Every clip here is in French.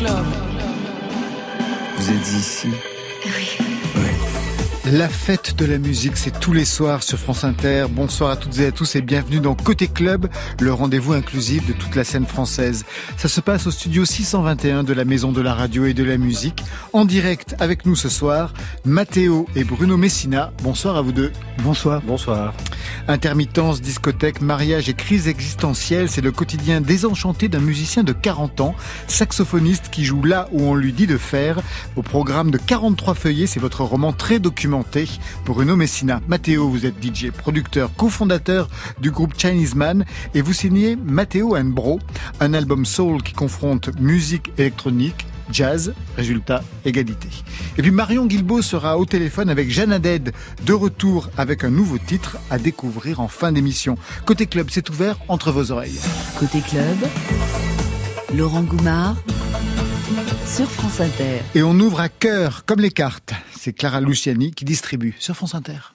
club. Vous êtes ici La fête de la musique, c'est tous les soirs sur France Inter. Bonsoir à toutes et à tous et bienvenue dans Côté Club, le rendez-vous inclusif de toute la scène française. Ça se passe au studio 621 de la Maison de la Radio et de la Musique. En direct avec nous ce soir, Mathéo et Bruno Messina. Bonsoir à vous deux. Bonsoir. Bonsoir. Intermittence, discothèque, mariage et crise existentielle, c'est le quotidien désenchanté d'un musicien de 40 ans, saxophoniste qui joue là où on lui dit de faire. Au programme de 43 feuillets, c'est votre roman très documenté. Bruno Messina. Mathéo, vous êtes DJ, producteur, cofondateur du groupe Chinese Man et vous signez Mathéo and Bro, un album soul qui confronte musique électronique, jazz, résultat, égalité. Et puis Marion Guilbault sera au téléphone avec Jeanne Aded, de retour avec un nouveau titre à découvrir en fin d'émission. Côté club, c'est ouvert entre vos oreilles. Côté club, Laurent Goumard sur France Inter. Et on ouvre à cœur, comme les cartes. C'est Clara Luciani qui distribue sur France Inter.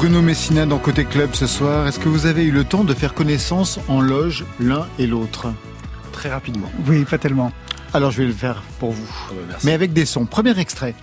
Bruno Messina dans Côté Club ce soir. Est-ce que vous avez eu le temps de faire connaissance en loge l'un et l'autre? Très rapidement. Oui, pas tellement. Alors je vais le faire pour vous. Ah bah, merci. Mais avec des sons. Premier extrait.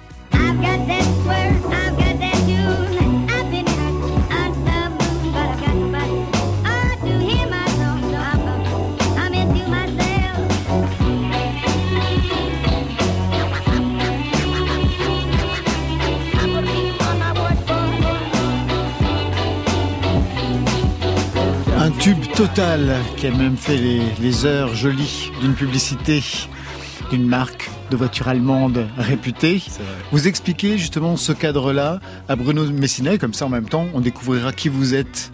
Total qui a même fait les, les heures jolies d'une publicité d'une marque de voiture allemande réputée. Vous expliquez justement ce cadre-là à Bruno Messina et comme ça en même temps on découvrira qui vous êtes.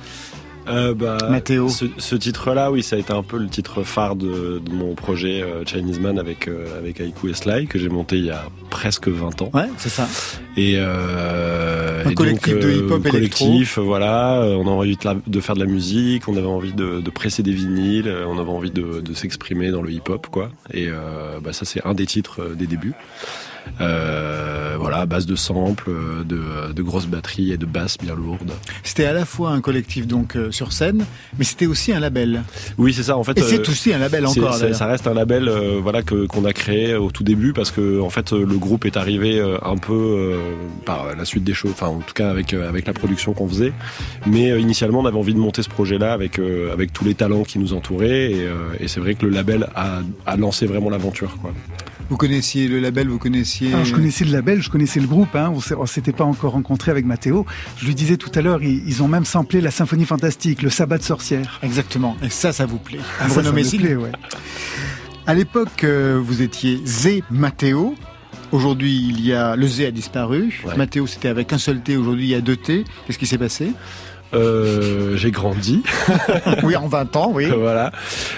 Euh, bah, Mathéo. Ce, ce titre-là, oui, ça a été un peu le titre phare de, de mon projet euh, Chinese Man avec, euh, avec Haiku et Sly que j'ai monté il y a presque 20 ans. Ouais, c'est ça. Et, euh, Un et collectif de hip-hop collectif, voilà. euh, On a envie de, la- de faire de la musique, on avait envie de, de presser des vinyles, euh, on avait envie de, de s'exprimer dans le hip-hop, quoi. Et euh, bah, ça, c'est un des titres euh, des débuts. Euh, voilà, à base de samples, euh, de, de grosses batteries et de basses bien lourdes. C'était à la fois un collectif donc euh, sur scène, mais c'était aussi un label. Oui, c'est ça. En fait, Et c'est aussi un label encore. ça, reste un label voilà que qu'on a créé au tout début parce que en fait le groupe est arrivé un peu par la suite des choses enfin en tout cas avec avec la production qu'on faisait mais initialement on avait envie de monter ce projet là avec avec tous les talents qui nous entouraient et, et c'est vrai que le label a, a lancé vraiment l'aventure quoi. Vous connaissiez le label, vous connaissiez. Alors, je connaissais le label, je connaissais le groupe. Hein, on s'était pas encore rencontré avec Mathéo. Je lui disais tout à l'heure, ils, ils ont même samplé la symphonie fantastique, le sabbat de sorcière. Exactement. Et ça, ça vous plaît. Ah, ça, ça me Messina. plaît, ouais. À l'époque, euh, vous étiez Zé Matteo. Aujourd'hui, il y a le Z a disparu. Ouais. Matteo, c'était avec un seul T. Aujourd'hui, il y a deux T. Qu'est-ce qui s'est passé? Euh, j'ai grandi Oui, en 20 ans, oui. voilà.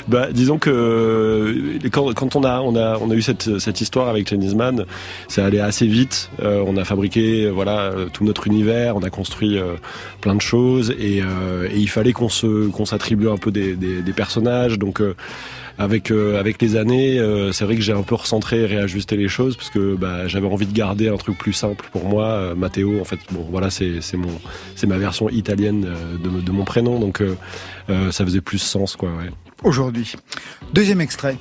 Bah, disons que euh, quand, quand on a on a on a eu cette cette histoire avec Chinese Man, ça allait assez vite. Euh, on a fabriqué euh, voilà euh, tout notre univers, on a construit euh, plein de choses et, euh, et il fallait qu'on se qu'on s'attribue un peu des, des, des personnages. Donc euh, avec euh, avec les années, euh, c'est vrai que j'ai un peu recentré et réajusté les choses parce que bah, j'avais envie de garder un truc plus simple pour moi. Euh, Matteo, en fait, bon voilà, c'est mon c'est ma version italienne de, de mon prénom, donc ça faisait plus sens quoi. Aujourd'hui. Deuxième extrait.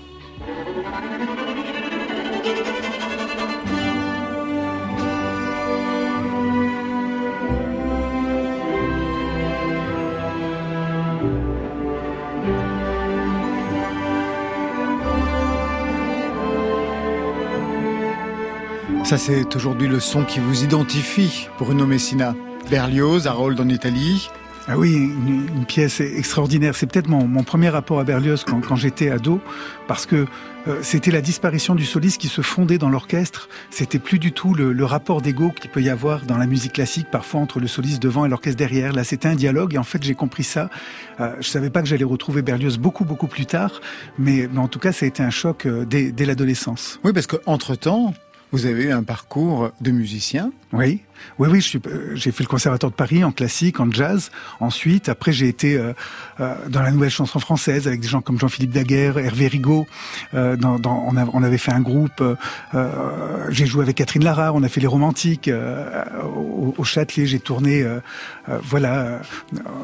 Ça, c'est aujourd'hui le son qui vous identifie, Bruno Messina. Berlioz, Harold en Italie. Ah oui, une, une pièce extraordinaire. C'est peut-être mon, mon premier rapport à Berlioz quand, quand j'étais ado, parce que euh, c'était la disparition du soliste qui se fondait dans l'orchestre. C'était plus du tout le, le rapport d'ego qu'il peut y avoir dans la musique classique, parfois entre le soliste devant et l'orchestre derrière. Là, c'était un dialogue, et en fait, j'ai compris ça. Euh, je savais pas que j'allais retrouver Berlioz beaucoup, beaucoup plus tard, mais, mais en tout cas, ça a été un choc euh, dès, dès l'adolescence. Oui, parce qu'entre-temps, vous avez eu un parcours de musicien. Oui, oui, oui. euh, J'ai fait le conservatoire de Paris en classique, en jazz. Ensuite, après, j'ai été euh, euh, dans la nouvelle chanson française avec des gens comme Jean-Philippe Daguerre, Hervé Rigaud. Euh, dans, dans- on, a- on avait fait un groupe. euh, j'ai joué avec Catherine Lara. On a fait les romantiques au, au Châtelet. J'ai tourné, voilà,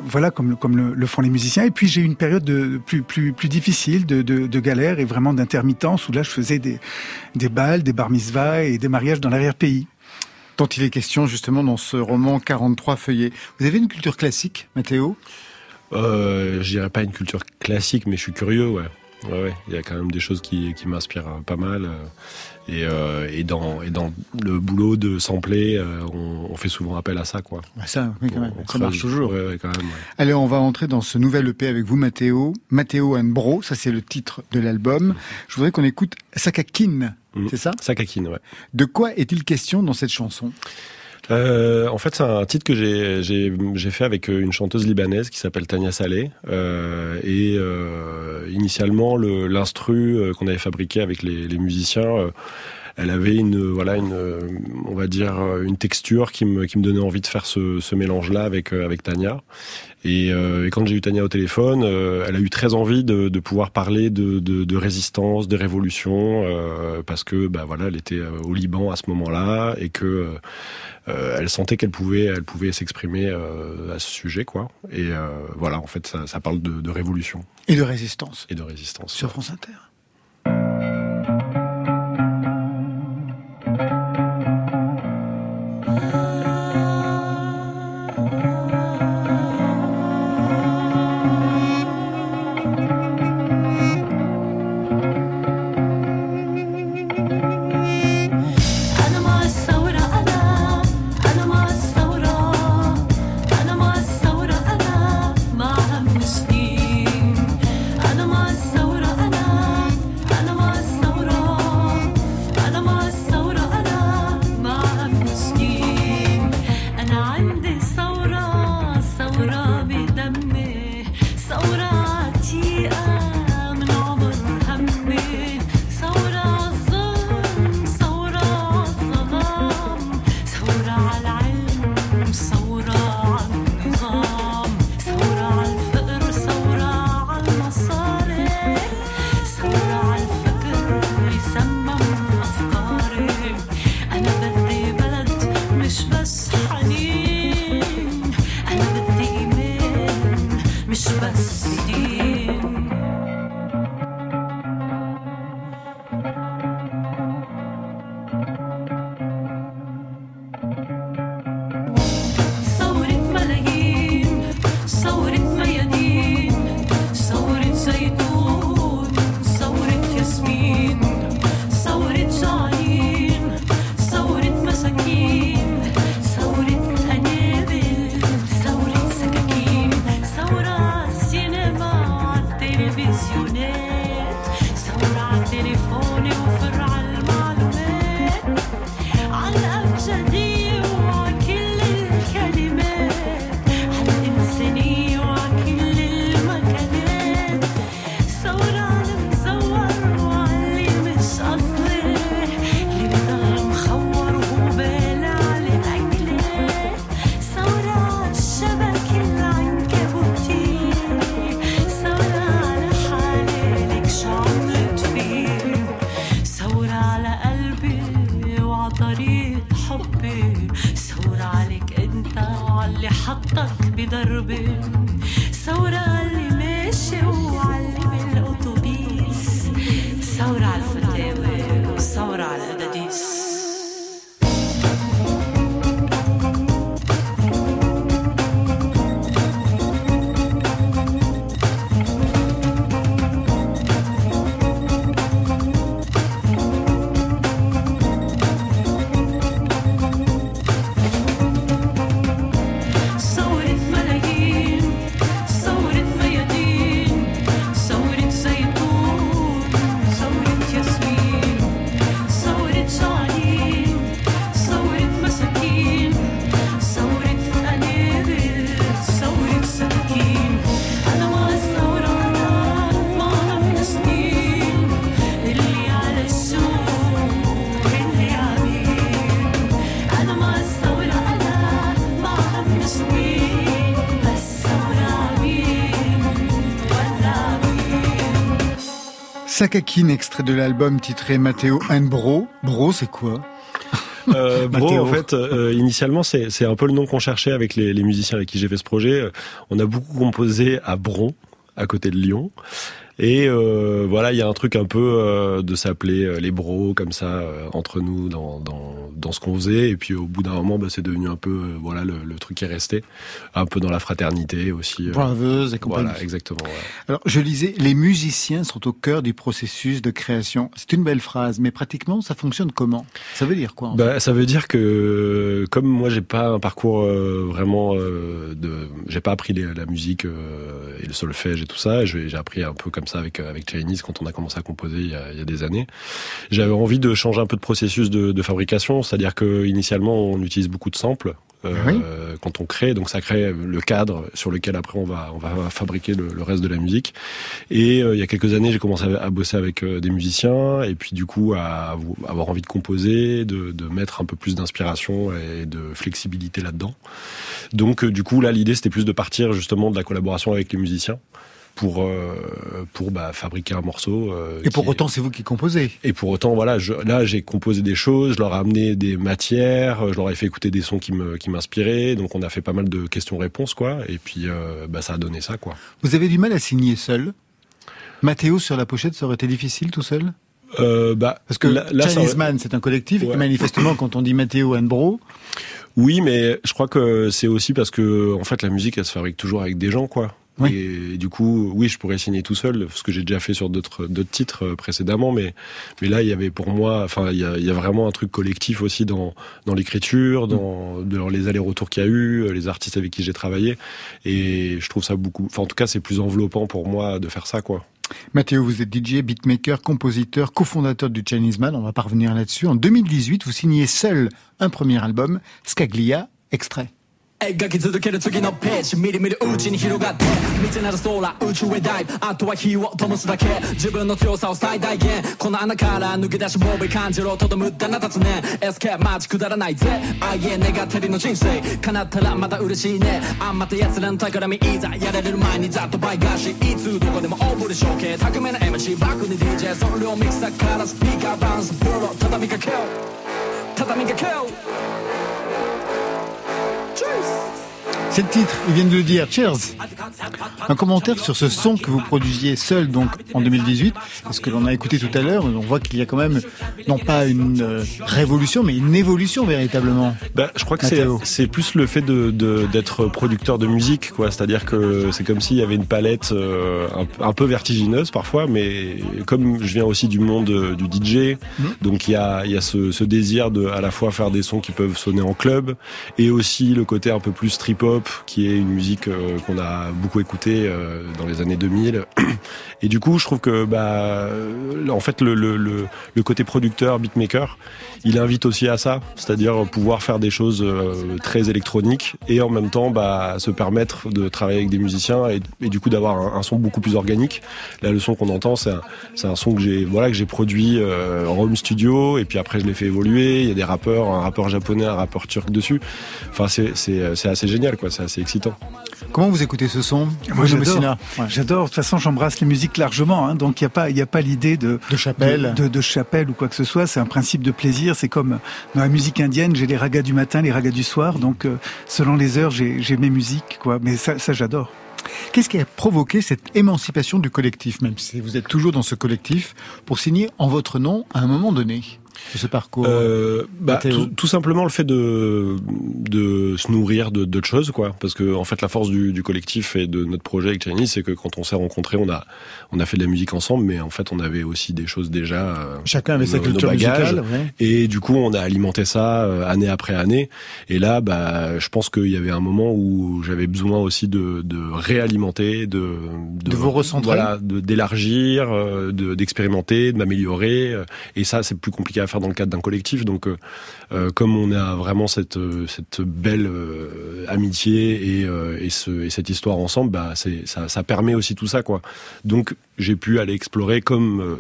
voilà comme comme le font les musiciens. Et puis j'ai eu une période de plus plus plus difficile, de, de, de galère et vraiment d'intermittence où là, je faisais des des balles, des bar mitzvahs et des mariages dans l'arrière-pays. Dont il est question justement dans ce roman 43 feuillets. Vous avez une culture classique, Mathéo Euh, je dirais pas une culture classique, mais je suis curieux, ouais. Ouais, ouais. Il y a quand même des choses qui, qui m'inspirent euh, pas mal. euh, Et, euh, et, dans, et dans le boulot de sampler, euh, on, on fait souvent appel à ça, quoi. Bah Ça, oui, quand même, On ça marche toujours. Ouais, ouais, quand même. Allez, on va entrer dans ce nouvel EP avec vous, Mathéo. Mathéo and Bro, ça c'est le titre de l'album. Je voudrais qu'on écoute Sakakin, Mhm. c'est ça? Sakakine, ouais. De quoi est-il question dans cette chanson? Euh, en fait, c'est un titre que j'ai fait avec euh, une chanteuse libanaise qui s'appelle Tania Saleh. Euh, et euh, initialement, le- l'instru qu'on avait fabriqué avec les, les musiciens, elle avait une voilà une on va dire une texture qui me qui me donnait envie de faire ce, ce mélange là avec avec Tania. Et, euh, et quand j'ai eu Tania au téléphone, euh, elle a eu très envie de, de pouvoir parler de, de, de résistance, de révolution, euh, parce que bah voilà, elle était au Liban à ce moment-là et que elle sentait qu'elle pouvait, elle pouvait s'exprimer à ce sujet, quoi. Et voilà, en fait, ça, ça parle de révolution Et de résistance et de résistance. sur France Inter. بضرب ثورة اللي ماشي وعلم الأتوبيس ثورة على الفتاوى وثورة على Sakakine, extrait de l'album titré Matteo and Bro. Bro, c'est quoi Euh, Bro, en fait, euh, initialement, c'est un peu le nom qu'on cherchait avec les, les musiciens avec qui j'ai fait ce projet. Euh, On a beaucoup composé à Bron, à côté de Lyon. Et euh, voilà, il y a un truc un peu euh, de s'appeler euh, les bros comme ça entre nous dans, dans, dans ce qu'on faisait. Et puis au bout d'un moment, bah, c'est devenu un peu voilà le, le truc qui est resté, un peu dans la fraternité aussi. Brothers et compagnie. voilà, exactement. ouais. Alors, je lisais, les musiciens sont au cœur du processus de création. C'est une belle phrase, mais pratiquement, ça fonctionne comment? Ça veut dire quoi Bah, ça veut dire que comme moi j'ai pas un parcours euh, vraiment de j'ai pas appris les- la musique et le solfège et tout ça j'ai appris un peu comme ça avec euh, avec Chinese quand on a commencé à composer il y a, il y a des années. J'avais envie de changer un peu de processus de, de fabrication c'est-à-dire que initialement on utilise beaucoup de samples euh, Oui. quand on crée. Donc ça crée le cadre sur lequel après on va on va fabriquer le, le reste de la musique. Et euh, il y a quelques années, j'ai commencé à, à bosser avec euh, des musiciens. Et puis du coup à avoir envie de composer, de, de mettre un peu plus d'inspiration et de flexibilité là-dedans. Donc du coup là, l'idée c'était plus de partir justement de la collaboration avec les musiciens pour euh, pour bah, fabriquer un morceau. euh, Et pour qui- autant, c'est vous qui composez. et pour autant, voilà, je, là, j'ai composé des choses, je leur ai amené des matières, euh, je leur ai fait écouter des sons qui me, qui m'inspiraient, donc on a fait pas mal de questions-réponses, quoi, et puis, euh, bah, ça a donné ça, quoi. Vous avez du mal à signer seul Mathéo sur la pochette, ça aurait été difficile tout seul? Bah, Parce que là, ça Chinese Man, c'est un collectif, Ouais. et manifestement, quand on dit Mathéo and Bro, Oui, mais je crois que c'est aussi parce que en fait la musique elle se fabrique toujours avec des gens quoi. Oui. Et, du coup, oui, je pourrais signer tout seul, ce que j'ai déjà fait sur d'autres d'autres titres euh, précédemment, mais mais là il y avait pour moi, enfin il y a, il y a vraiment un truc collectif aussi dans dans l'écriture, dans dans les allers-retours qu'il y a eu, euh, les artistes avec qui j'ai travaillé, et je trouve ça beaucoup. Enfin en tout cas c'est plus enveloppant pour moi de faire ça quoi. Mathéo, vous êtes DJ, beatmaker, compositeur, cofondateur du Chinese Man, on va pas revenir là-dessus. En 2018, vous signez seul un premier album, Scaglia, extrait. 描き続ける次のページ。みるみるうちに広がって。未知なる空宇宙へダイブ。あとは火を灯すだけ。自分の強さを最大限。この穴から抜け出しボーイ感じろとどむだな立つねエスケープマジくだらないぜ。あいえ願ってりの人生。叶ったらまた嬉しいね。あんまた奴らの宝みいざやられる前にざっと倍返しいつどこでも大振り処刑巧みな MC バックに DJ その両ミキサーからスピーカーバウンスプロー畳みかけよう。畳みかけよ C'est le titre, ils viennent de le dire. Cheers. Un commentaire sur ce son que vous produisiez seul donc en 2018. Parce que l'on a écouté tout à l'heure, on voit qu'il y a quand même non pas une euh, révolution, mais une évolution véritablement. Bah, je crois que c'est plus le fait de de- d'être producteur de musique, quoi. C'est-à-dire que c'est comme s'il y avait une palette euh, un, un peu vertigineuse parfois, mais comme je viens aussi du monde euh, du DJ, donc il y a il y a ce, ce désir de à la fois faire des sons qui peuvent sonner en club et aussi le côté un peu plus trip hop, qui est une musique euh, qu'on a beaucoup écoutée euh, dans les années 2000. Et du coup, je trouve que bah en fait le, le côté producteur beatmaker, il invite aussi à ça, c'est-à-dire pouvoir faire des choses euh, très électroniques et en même temps bah, se permettre de travailler avec des musiciens et, et du coup d'avoir un, un son beaucoup plus organique. Là, le son qu'on entend, c'est un, son que j'ai voilà que j'ai produit euh, en home studio et puis après je l'ai fait évoluer. Il y a des rappeurs, un rappeur japonais, un rappeur turc dessus. Enfin, c'est assez génial quoi, c'est assez excitant. Comment vous écoutez ce son Moi, j'adore. Ouais. J'adore. De toute façon, j'embrasse les musiques largement. Hein, donc, il n'y a pas, il y a pas l'idée de De chapelle. de, de, de chapelle ou quoi que ce soit. C'est un principe de plaisir. C'est comme dans la musique indienne, j'ai les ragas du matin, les ragas du soir. Donc, euh, selon les heures, j'ai mes musiques, quoi. Mais ça, ça j'adore. Qu'est-ce qui a provoqué cette émancipation du collectif, même si vous êtes toujours dans ce collectif, pour signer en votre nom à un moment donné? De ce parcours Euh, bah, Mathéo. tout, tout simplement le fait de, de se nourrir de d'autres choses, quoi. Parce que en fait, la force du, du collectif et de notre projet avec Chinese, c'est que quand on s'est rencontrés, on a on a fait de la musique ensemble, mais en fait, on avait aussi des choses déjà. euh, Chacun avait sa nos- culture musicale. ouais. Et du coup, on a alimenté ça euh, année après année. Et là, bah, je pense qu'il y avait un moment où j'avais besoin aussi de, de réalimenter, de, De vous recentrer. voilà, d'élargir, euh, de d'expérimenter, de m'améliorer. euh, Et ça, c'est plus compliqué à faire dans le cadre d'un collectif. Donc, euh, euh, comme on a vraiment cette euh, cette belle amitié et, et, ce, et cette histoire ensemble, bah, ça, ça permet aussi tout ça, quoi. Donc, j'ai pu aller explorer comme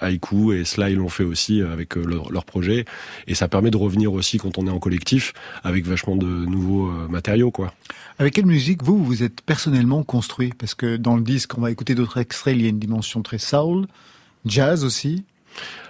Haiku et Sly l'ont fait aussi avec leur, leur projet. Et ça permet de revenir aussi quand on est en collectif avec vachement de nouveaux matériaux, quoi. Avec quelle musique vous vous êtes personnellement construit? Parce que dans le disque, on va écouter d'autres extraits. Il y a une dimension très soul, jazz aussi.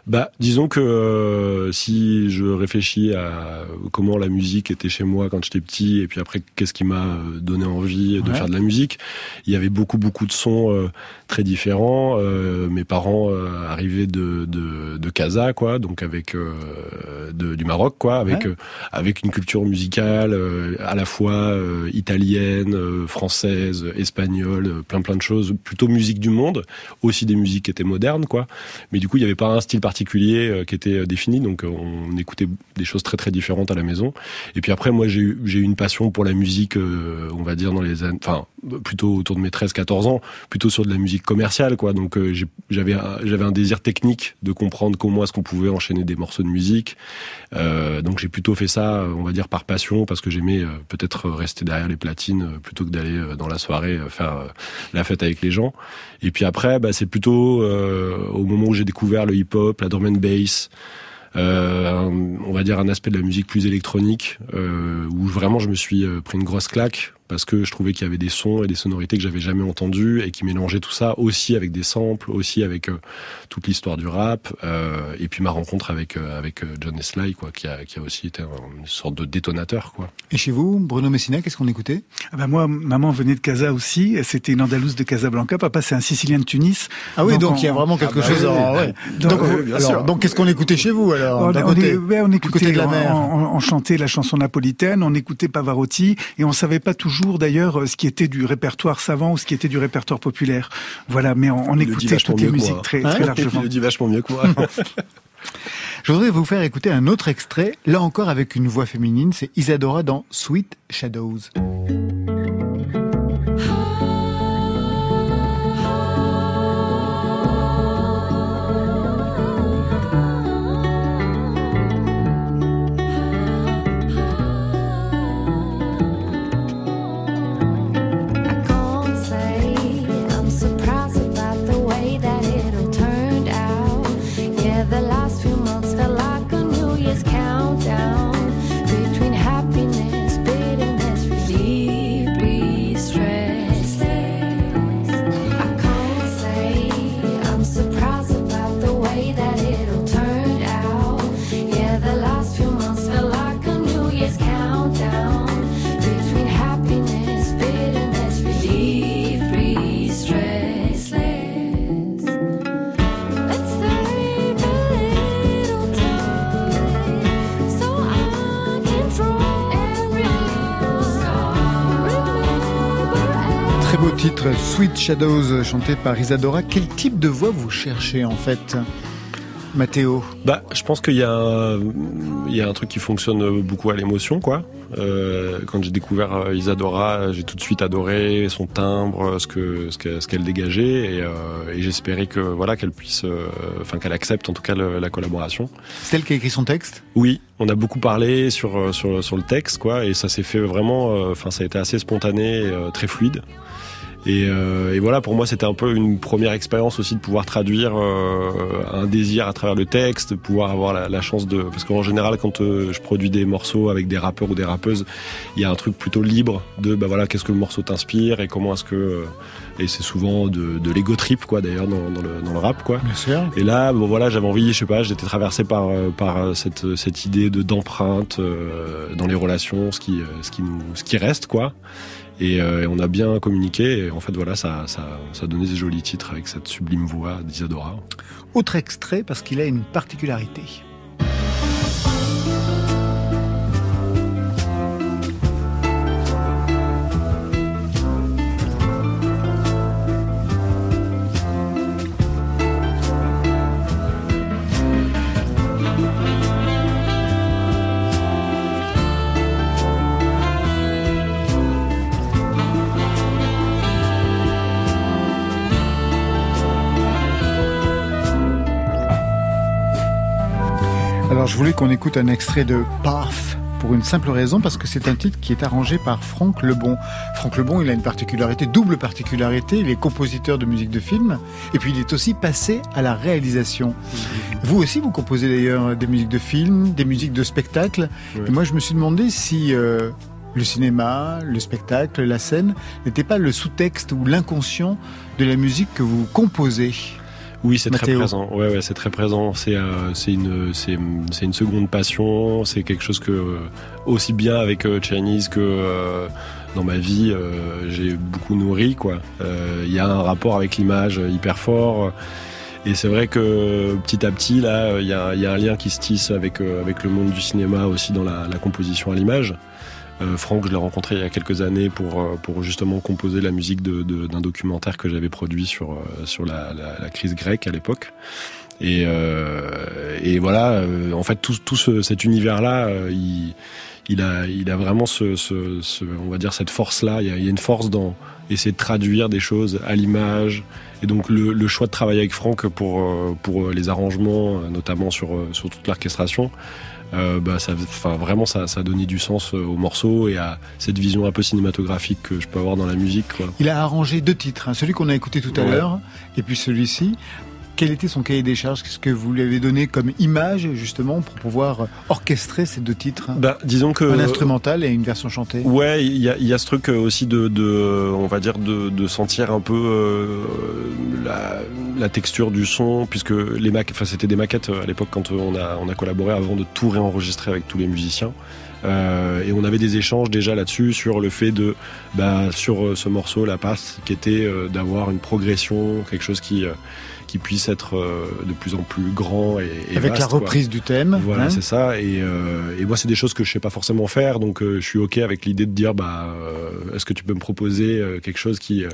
Bah, disons que euh, si je réfléchis à comment la musique était chez moi quand j'étais petit, et puis après qu'est-ce qui m'a euh, donné envie de Ouais. faire de la musique, il y avait beaucoup beaucoup de sons euh, très différents. Euh, mes parents arrivaient de, de de Casa, quoi, donc avec de, du Maroc, quoi, avec Ouais. avec une culture musicale à la fois italienne, française, espagnole, plein plein de choses, plutôt musique du monde, aussi des musiques qui étaient modernes, quoi. Mais du coup, il n'y avait pas un style particulier euh, qui était euh, défini, donc euh, on écoutait des choses très très différentes à la maison. Et puis après, moi, j'ai eu une passion pour la musique, on va dire dans les années, enfin plutôt autour de mes 13-14 ans, plutôt sur de la musique commerciale, quoi. Donc j'avais j'avais un désir technique de comprendre comment est-ce qu'on pouvait enchaîner des morceaux de musique. Donc j'ai plutôt fait ça, on va dire par passion, parce que j'aimais peut-être rester derrière les platines plutôt que d'aller dans la soirée faire la fête avec les gens. Et puis après, bah, c'est plutôt au moment où j'ai découvert le hip-hop, la bass, euh, on va dire un aspect de la musique plus électronique, euh, où vraiment je me suis euh, pris une grosse claque parce que je trouvais qu'il y avait des sons et des sonorités que j'avais jamais entendus et qui mélangeaient tout ça aussi avec des samples, aussi avec euh, toute l'histoire du rap, euh, et puis ma rencontre avec euh, avec John Sly, quoi, qui a qui a aussi été un- une sorte de détonateur, quoi. Et chez vous, Bruno Messina, qu'est-ce qu'on écoutait? Ah bah moi, maman venait de Casa aussi. C'était une Andalouse de Casablanca. Papa, c'est un Sicilien de Tunis. Ah oui, donc, on- il y a vraiment quelque bah chose. oui, en- oui. ouais. Donc, Donc, oui, vous- bien alors, sûr. donc, qu'est-ce qu'on écoutait chez vous alors On, d'un on côté est- ouais, on Du écoutait, côté de la on- mer. on, on chantait la chanson napolitaine, on écoutait Pavarotti, et on savait pas toujours d'ailleurs euh, ce qui était du répertoire savant ou ce qui était du répertoire populaire. Voilà, mais on, on écoutait toutes les musiques très, Hein très largement. Il dit vachement mieux que moi. Je voudrais vous faire écouter un autre extrait, là encore avec une voix féminine, c'est Isadora dans Sweet Shadows. Sweet Shadows, chanté par Isadora. Quel type de voix vous cherchez en fait Mathéo Bah, je pense qu'il y a un, il y a un truc qui fonctionne beaucoup à l'émotion, quoi. Euh, quand j'ai découvert euh, Isadora, j'ai tout de suite adoré son timbre, ce que ce que- ce qu'elle dégageait, et, euh, et j'espérais que voilà qu'elle puisse, euh, enfin qu'elle accepte en tout cas le- la collaboration. C'est elle qui a écrit son texte? Oui, on a beaucoup parlé sur sur sur le texte, quoi, et ça s'est fait vraiment, enfin ça a été assez spontané, et, très fluide. Et, euh, et voilà, pour moi, c'était un peu une première expérience aussi de pouvoir traduire euh, un désir à travers le texte, de pouvoir avoir la, la chance de... Parce qu'en général, quand euh, je produis des morceaux avec des rappeurs ou des rappeuses, il y a un truc plutôt libre de, bah voilà, qu'est-ce que le morceau t'inspire et comment est-ce que... euh, et c'est souvent de, de l'ego trip, quoi, d'ailleurs, dans, dans, le, dans le rap, quoi. Bien sûr. Et là, bon voilà, j'avais envie, je sais pas, j'étais traversé par euh, par cette cette idée de d'empreinte euh, dans les relations, ce qui ce qui nous ce qui reste quoi. Et, euh, on a bien communiqué. Et en fait, voilà, ça ça ça donnait des jolis titres avec cette sublime voix d'Isadora. Autre extrait parce qu'il a une particularité. Voulais qu'on écoute un extrait de Path pour une simple raison, parce que c'est un titre qui est arrangé par Franck Lebon. Franck Lebon, il a une particularité, double particularité, il est compositeur de musique de film, et puis il est aussi passé à la réalisation. Vous aussi, vous composez d'ailleurs des musiques de film, des musiques de spectacle, et moi je me suis demandé si euh, le cinéma, le spectacle, la scène n'était pas le sous-texte ou l'inconscient de la musique que vous composez. Oui, c'est très présent. Ouais, ouais, c'est très présent. C'est euh, c'est une c'est c'est une seconde passion. C'est quelque chose que euh, aussi bien avec euh, Chinese que euh, dans ma vie euh, j'ai beaucoup nourri quoi. Il y a un rapport avec l'image hyper fort. Et c'est vrai que petit à petit là, il y a, il y a un lien qui se tisse avec avec le monde du cinéma aussi dans la, la composition à l'image. Euh, Franck, je l'ai rencontré il y a quelques années pour euh, pour justement composer la musique de- de- d'un documentaire que j'avais produit sur euh, sur la, la, crise grecque à l'époque. Et, euh, et voilà, euh, en fait, tout, tout ce, cet univers-là, il, il a, il a vraiment ce, ce, ce- on va dire cette force-là. Il il y a une force dans essayer de traduire des choses à l'image. Et donc le, le choix de travailler avec Franck pour pour les arrangements, notamment sur sur toute l'orchestration, euh, bah ça, enfin vraiment ça, ça a donné du sens euh, au morceau et à cette vision un peu cinématographique que je peux avoir dans la musique. Quoi. Il a arrangé deux titres, hein, celui qu'on a écouté tout à Ouais. l'heure, et puis celui-ci. Quel était son cahier des charges? Qu'est-ce que vous lui avez donné comme image, justement, pour pouvoir orchestrer ces deux titres? Bah disons que Un instrumental et une version chantée. Ouais, il y a, il y a ce truc euh, aussi de, de on va dire, de, de sentir un peu euh, la, la texture du son, puisque les maquettes, enfin c'était des maquettes euh, à l'époque quand on a, on a collaboré avant de tout réenregistrer avec tous les musiciens. Euh, et on avait des échanges déjà là-dessus sur le fait de, bah, sur ce morceau, la passe, qui était euh, d'avoir une progression, quelque chose qui, qui puisse être euh, de plus en plus grand et, et Avec vaste, la quoi. reprise du thème. Voilà, hein c'est ça. Et, euh, et moi, c'est des choses que je sais pas forcément faire, donc euh, je suis ok avec l'idée de dire, bah, euh, est-ce que tu peux me proposer quelque chose qui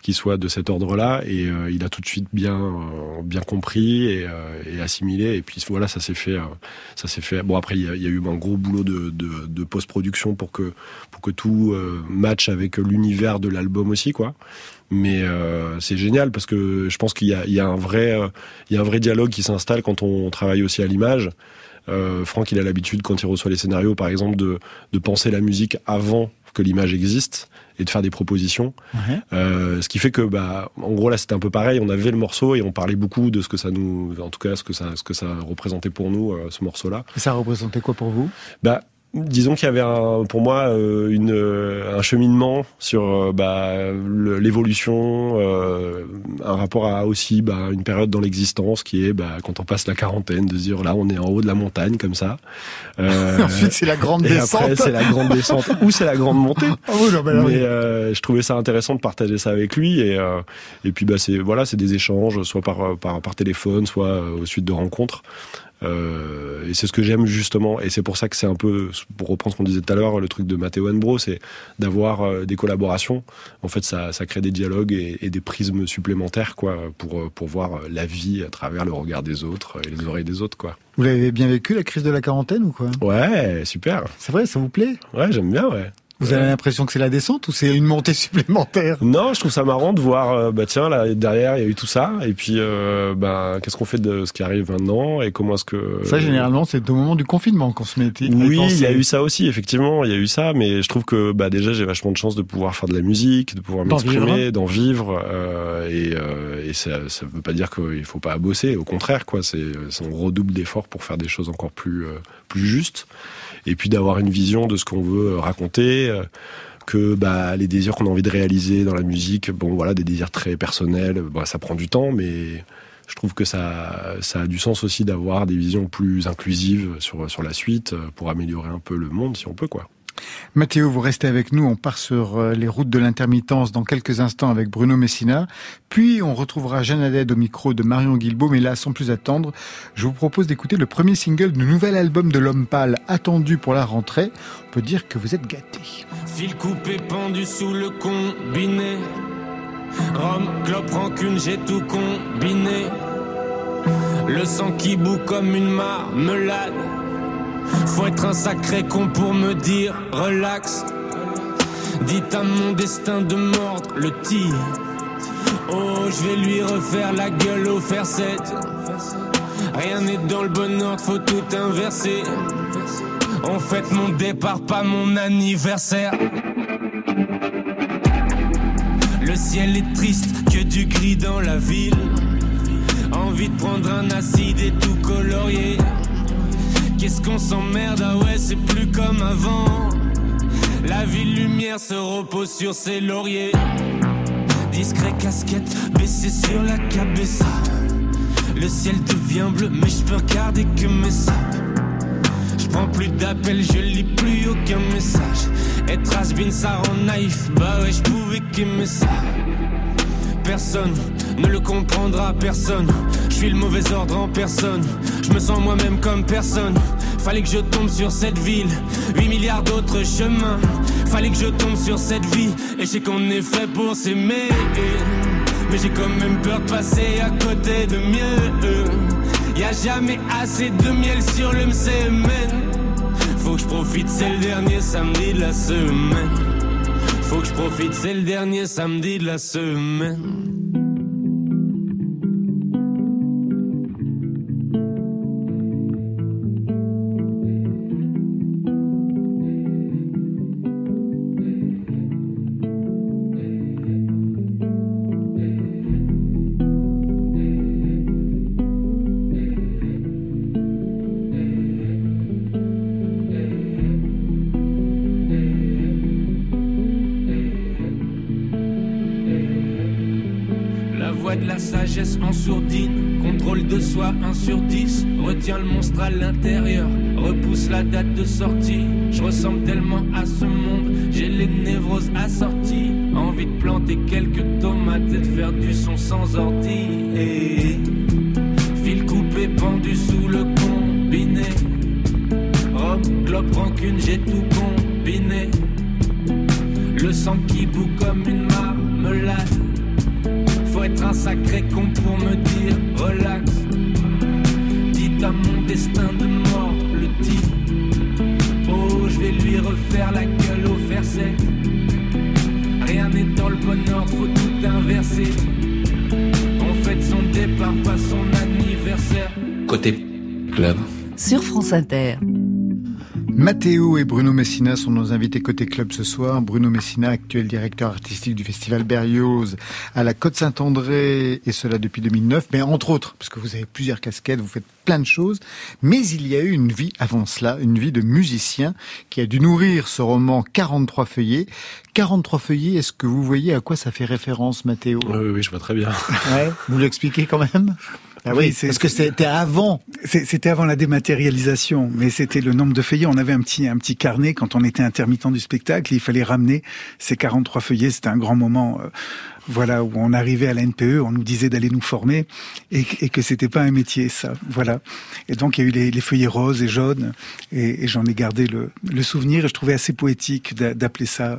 qui soit de cet ordre-là? Et euh, il a tout de suite bien euh, bien compris et, euh, et assimilé. Et puis voilà, ça s'est fait, ça s'est fait. Bon après, il y a, il y a eu un gros boulot de, de, de post-production pour que pour que tout euh, matche avec l'univers de l'album aussi, quoi. Mais euh, c'est génial parce que je pense qu'il y a, il y a un vrai, euh, il y a un vrai dialogue qui s'installe quand on travaille aussi à l'image. Euh, Franck, il a l'habitude quand il reçoit les scénarios, par exemple, de, de penser la musique avant que l'image existe et de faire des propositions. Ouais. Euh, ce qui fait que, bah, en gros, là, c'était un peu pareil. On avait le morceau et on parlait beaucoup de ce que ça nous, en tout cas, ce que ça, ce que ça représentait pour nous, ce morceau-là. Et ça représentait quoi pour vous? Bah, disons qu'il y avait un, pour moi euh, une, euh, un cheminement sur euh, bah, l'évolution, euh, un rapport à aussi bah, une période dans l'existence qui est bah, quand on passe la quarantaine, de se dire là on est en haut de la montagne comme ça. Euh, Ensuite, c'est la grande et descente. après c'est la grande descente ou c'est la grande montée. Ah oui, non, mais euh, je trouvais ça intéressant de partager ça avec lui et euh, et puis bah c'est voilà c'est des échanges soit par par par téléphone soit au suite de rencontres euh, et c'est ce que j'aime justement. Et c'est pour ça que c'est un peu pour reprendre ce qu'on disait tout à l'heure le truc de Matteo Bro c'est d'avoir euh, des collaborations. En fait ça ça crée des dialogues et, et des prismes supplémentaires quoi pour euh, pour voir la vie à travers le regard des autres et les oreilles des autres quoi. Vous l'avez bien vécu, la crise de la quarantaine ou quoi? Ouais super. C'est vrai, ça vous plaît? Ouais j'aime bien ouais Vous avez l'impression que c'est la descente ou c'est une montée supplémentaire? Non, je trouve ça marrant de voir, euh, bah tiens, là derrière il y a eu tout ça, et puis euh, bah qu'est-ce qu'on fait de ce qui arrive maintenant, et comment est-ce que Ça, généralement, c'est au moment du confinement qu'on se met. à y Oui, il y a eu ça aussi, effectivement, il y a eu ça, mais je trouve que bah déjà j'ai vachement de chance de pouvoir faire de la musique, de pouvoir m'exprimer, d'en vivre, euh, et, euh, et ça, ça veut pas dire qu'il faut pas bosser, au contraire, quoi. C'est c'est- on redouble d'efforts pour faire des choses encore plus euh, plus justes, et puis d'avoir une vision de ce qu'on veut raconter. euh, que bah, les désirs qu'on a envie de réaliser dans la musique, bon voilà, des désirs très personnels, bah, ça prend du temps, mais je trouve que ça, ça a du sens aussi d'avoir des visions plus inclusives sur, sur la suite euh, pour améliorer un peu le monde si on peut quoi. Mathéo, vous restez avec nous. On part sur euh, les routes de l'intermittence dans quelques instants avec Bruno Messina. Puis on retrouvera Jeanne Haddad au micro de Marion Guilbault. Mais là, sans plus attendre, je vous propose d'écouter le premier single du nouvel album de l'homme pâle attendu pour la rentrée. On peut dire que vous êtes gâtés. Fil coupé pendu sous le combiné. Rhum, clope, rancune, j'ai tout combiné. Le sang qui bout comme une marmelade. Faut être un sacré con pour me dire relax. Dites à mon destin de mordre le tir. Oh, je vais lui refaire la gueule au fer 7. Rien n'est dans le bon ordre, faut tout inverser. On fête mon départ, pas mon anniversaire. Le ciel est triste, que du gris dans la ville. Envie de prendre un acide et tout colorier. Qu'est-ce qu'on s'emmerde, ah ouais, c'est plus comme avant. La ville lumière se repose sur ses lauriers. Discret casquette baissée sur la cabeza. Le ciel devient bleu, mais je peux regarder que mes sables. Je prends plus d'appels, je lis plus aucun message. Être has ça rend naïf, bah ouais, je pouvais qu'aimer ça. Personne ne le comprendra, personne. Suis le mauvais ordre en personne. Je me sens moi-même comme personne. Fallait que je tombe sur cette ville, 8 milliards d'autres chemins. Fallait que je tombe sur cette vie, et je sais qu'on est fait pour s'aimer. Mais j'ai quand même peur de passer à côté de mieux. Y a jamais assez de miel sur le semaine. Faut que je profite, c'est le dernier samedi de la semaine. Faut que je profite, c'est le dernier samedi de la semaine. La sagesse en sourdine, contrôle de soi 1 sur 10, retient le monstre à l'intérieur, repousse la date de sortie. Je ressemble tellement à ce monde, j'ai les névroses assorties. Envie de planter quelques tomates et de faire du son sans ordi. Fil coupé pendu sous le combiné. Rhum, globe, rancune, j'ai tout combiné. Le sang qui bout comme une être un sacré con pour me dire relax. Dites à mon destin de mort le type. Oh, je vais lui refaire la gueule au fer sec. Rien n'est dans le bon ordre, faut tout inverser. On fête son départ, pas son anniversaire. Côté club. Sur France Inter. Mathéo et Bruno Messina sont nos invités côté club ce soir. Bruno Messina, actuel directeur artistique du festival Berlioz à la Côte Saint-André, et cela depuis 2009. Mais entre autres, parce que vous avez plusieurs casquettes, vous faites plein de choses. Mais il y a eu une vie avant cela, une vie de musicien qui a dû nourrir ce roman 43 feuillets. 43 feuillets, est-ce que vous voyez à quoi ça fait référence, Mathéo? Oui, oui, je vois très bien. Ouais, vous l'expliquez quand même? ah oui, parce que c'était avant. C'était avant la dématérialisation, mais c'était le nombre de feuillets. On avait un petit un petit carnet quand on était intermittent du spectacle. Et il fallait ramener ces 43 feuillets. C'était un grand moment, euh, voilà, où on arrivait à la NPE, on nous disait d'aller nous former et, et que c'était pas un métier, ça. Voilà. Et donc il y a eu les, les feuillets roses et jaunes, et, et j'en ai gardé le, le souvenir. Et je trouvais assez poétique d'a- d'appeler ça euh,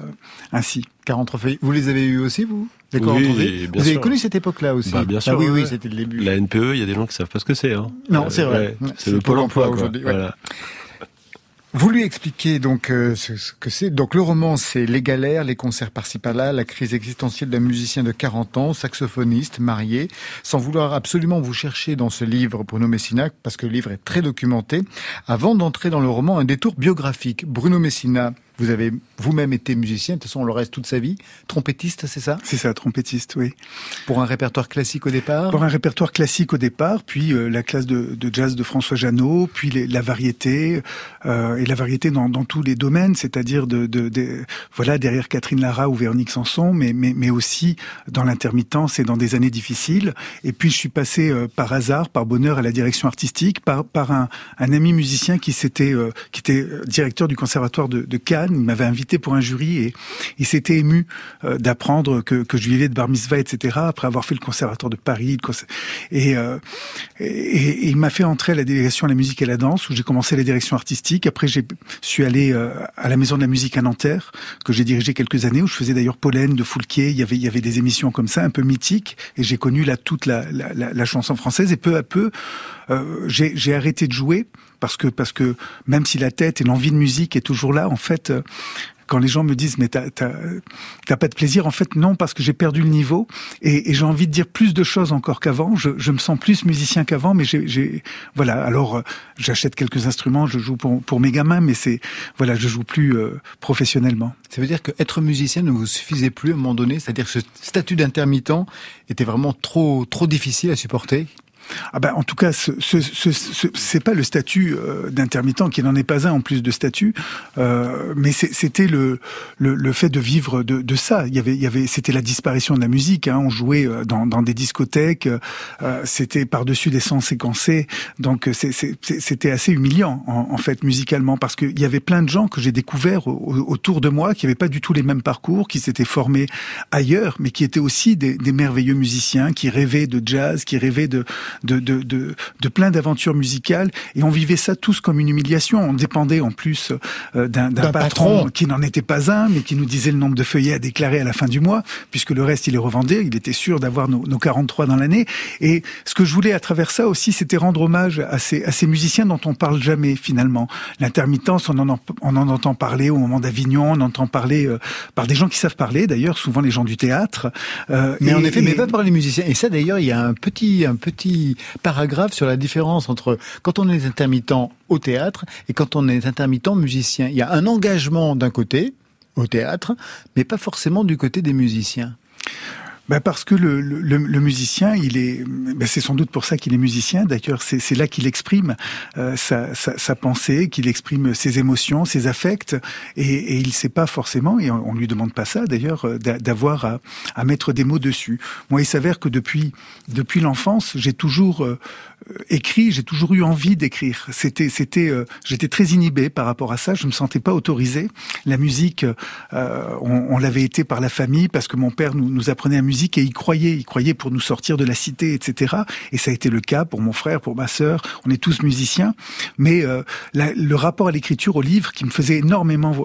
ainsi. 43 feuillets. Vous les avez eus aussi, vous? Les Oui, 43 feuillets bien Vous avez connu cette époque-là aussi Bah, bien Ah sûr, oui, oui, c'était le début. La NPE, il y a des gens qui savent pas ce que c'est. Hein. Non, c'est vrai. ouais, Ouais, c'est le Pôle emploi, quoi. aujourd'hui, ouais. Voilà. Vous lui expliquez donc euh, ce, ce que c'est. Donc le roman, c'est les galères, les concerts par-ci par-là, la crise existentielle d'un musicien de 40 ans, saxophoniste, marié, sans vouloir absolument vous chercher dans ce livre, Bruno Messina, parce que le livre est très documenté. Avant d'entrer dans le roman, un détour biographique. Bruno Messina, vous avez vous-même été musicien, de toute façon on le reste toute sa vie, trompettiste, c'est ça? C'est ça, trompettiste, oui. Pour un répertoire classique au départ? Pour un répertoire classique au départ, puis euh, la classe de, de jazz de François Janot, puis les- la variété, euh, et la variété dans, dans tous les domaines, c'est-à-dire de, de, de- voilà derrière Catherine Lara ou Véronique Sanson, mais, mais, mais aussi dans l'intermittence et dans des années difficiles. Et puis je suis passé euh, par hasard, par bonheur à la direction artistique, par, par un, un ami musicien qui s'était, qui était directeur du conservatoire de, de Cannes. Il m'avait invité pour un jury et il s'était ému euh, d'apprendre que, que je vivais de bar etc. Après avoir fait le conservatoire de Paris, et, euh, et, et il m'a fait entrer à la délégation à la musique et à la danse où j'ai commencé la direction artistique. Après, j'ai suis allé euh, à la Maison de la musique à Nanterre que j'ai dirigé quelques années où je faisais d'ailleurs Pollen de Foulquier. Il y avait il y avait des émissions comme ça un peu mythiques et j'ai connu là toute la, la, la, la chanson française et peu à peu euh, j'ai arrêté de jouer parce que parce que même si la tête et l'envie de musique est toujours là, en fait. euh, quand les gens me disent mais t'as pas de plaisir en fait non parce que j'ai perdu le niveau et, et j'ai envie de dire plus de choses encore qu'avant je, je me sens plus musicien qu'avant mais j'ai j'ai voilà alors euh, j'achète quelques instruments je joue pour pour mes gamins mais c'est voilà je joue plus euh, professionnellement Ça veut dire que être musicien ne vous suffisait plus à un moment donné, c'est-à-dire que ce statut d'intermittent était vraiment trop trop difficile à supporter? Ah ben, en tout cas, ce, ce, ce, ce- pas le statut euh, d'intermittent qui n'en est pas un en plus de statut, euh, mais c'était le, le le fait de vivre de, de ça. Il y avait il y avait c'était la disparition de la musique. Hein. On jouait euh, dans, dans des discothèques, euh, c'était par dessus des sons séquencés, donc euh, c'était assez humiliant en, en fait musicalement parce qu'il y avait plein de gens que j'ai découverts au- autour de moi qui n'avaient pas du tout les mêmes parcours, qui s'étaient formés ailleurs, mais qui étaient aussi des, des merveilleux musiciens, qui rêvaient de jazz, qui rêvaient de de, de, de, de plein d'aventures musicales et on vivait ça tous comme une humiliation. On dépendait en plus euh, d'un patron, patron. qui n'en était pas un, mais qui nous disait le nombre de feuillets à déclarer à la fin du mois, puisque le reste il les revendait. Il était sûr d'avoir nos, nos 43 dans l'année. Et ce que je voulais à travers ça aussi, c'était rendre hommage à ces, à ces musiciens dont on parle jamais finalement. L'intermittence, on en, en- on en entend parler au moment d'Avignon, on entend parler euh, par des gens qui savent parler, d'ailleurs souvent les gens du théâtre. Euh, Mais et- en effet, et- mais pas par les musiciens. Et ça, d'ailleurs, il y a un petit, un petit paragraphe sur la différence entre quand on est intermittent au théâtre et quand on est intermittent musicien. Il y a un engagement d'un côté au théâtre, mais pas forcément du côté des musiciens. Bah parce que le, le, le- musicien, il est, bah c'est sans doute pour ça qu'il est musicien. D'ailleurs, c'est là qu'il exprime euh, sa, sa, sa pensée, qu'il exprime ses émotions, ses affects, et, et il sait pas forcément, et on, lui demande pas ça d'ailleurs, euh, d'a- d'avoir à, à mettre des mots dessus. Moi, il s'avère que depuis depuis l'enfance, j'ai toujours euh, écrit, j'ai toujours eu envie d'écrire. C'était c'était, euh, j'étais très inhibé par rapport à ça. Je me sentais pas autorisé. La musique, euh, on, on l'avait été par la famille parce que mon père nous, nous apprenait la musique et il croyait, il croyait pour nous sortir de la cité, etc. Et ça a été le cas pour mon frère, pour ma sœur. On est tous musiciens, mais euh, le rapport à l'écriture, au livre, qui me faisait énormément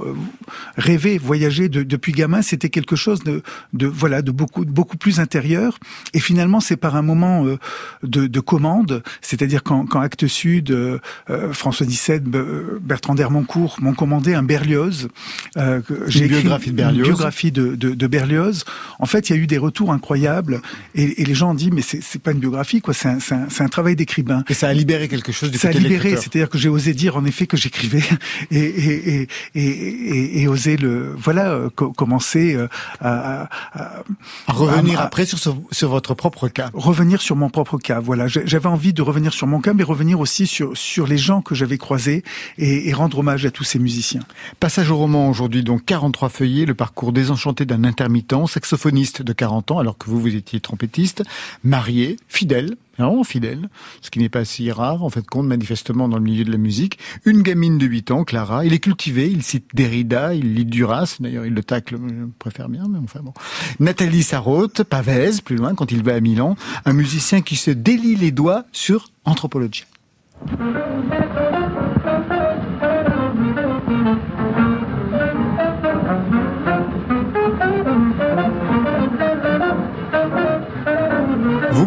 rêver, voyager de- depuis gamin, c'était quelque chose de, de voilà, de beaucoup, beaucoup plus intérieur. Et finalement, c'est par un moment euh, de, de commande, c'est-à-dire quand, quand Actes Sud, euh, euh, François XVII, Be- Bertrand d'Hermoncourt m'ont commandé un Berlioz. euh, j'ai écrit biographie de une Berlioz. biographie de, de, de Berlioz. En fait, il y a eu des retours incroyables et, et les gens ont dit mais c'est c'est pas une biographie quoi, c'est un, c'est un, c'est un travail d'écrivain. Et ça a libéré quelque chose du Ça a côté libéré, c'est-à-dire que j'ai osé dire en effet que j'écrivais et, et, et, et, osé le voilà euh, co- commencer euh, à, à- à- revenir à- après sur, ce- sur votre propre cas. revenir sur mon propre cas. Voilà, j'avais envie de revenir sur mon cas, mais revenir aussi sur sur les gens que j'avais croisés et, et rendre hommage à tous ces musiciens. Passage au roman aujourd'hui, donc 43 feuillets, le parcours désenchanté d'un intermittent, saxophoniste de 40 ans, alors que vous, vous étiez trompettiste, marié, fidèle, vraiment fidèle, ce qui n'est pas si rare, en fait, compte manifestement dans le milieu de la musique. Une gamine de 8 ans, Clara, il est cultivé, il cite Derrida, il lit Duras, d'ailleurs il le tacle, je préfère bien, mais enfin bon. Nathalie Sarraute, Pavese, plus loin, quand il va à Milan, un musicien qui se délie les doigts sur Anthropologie.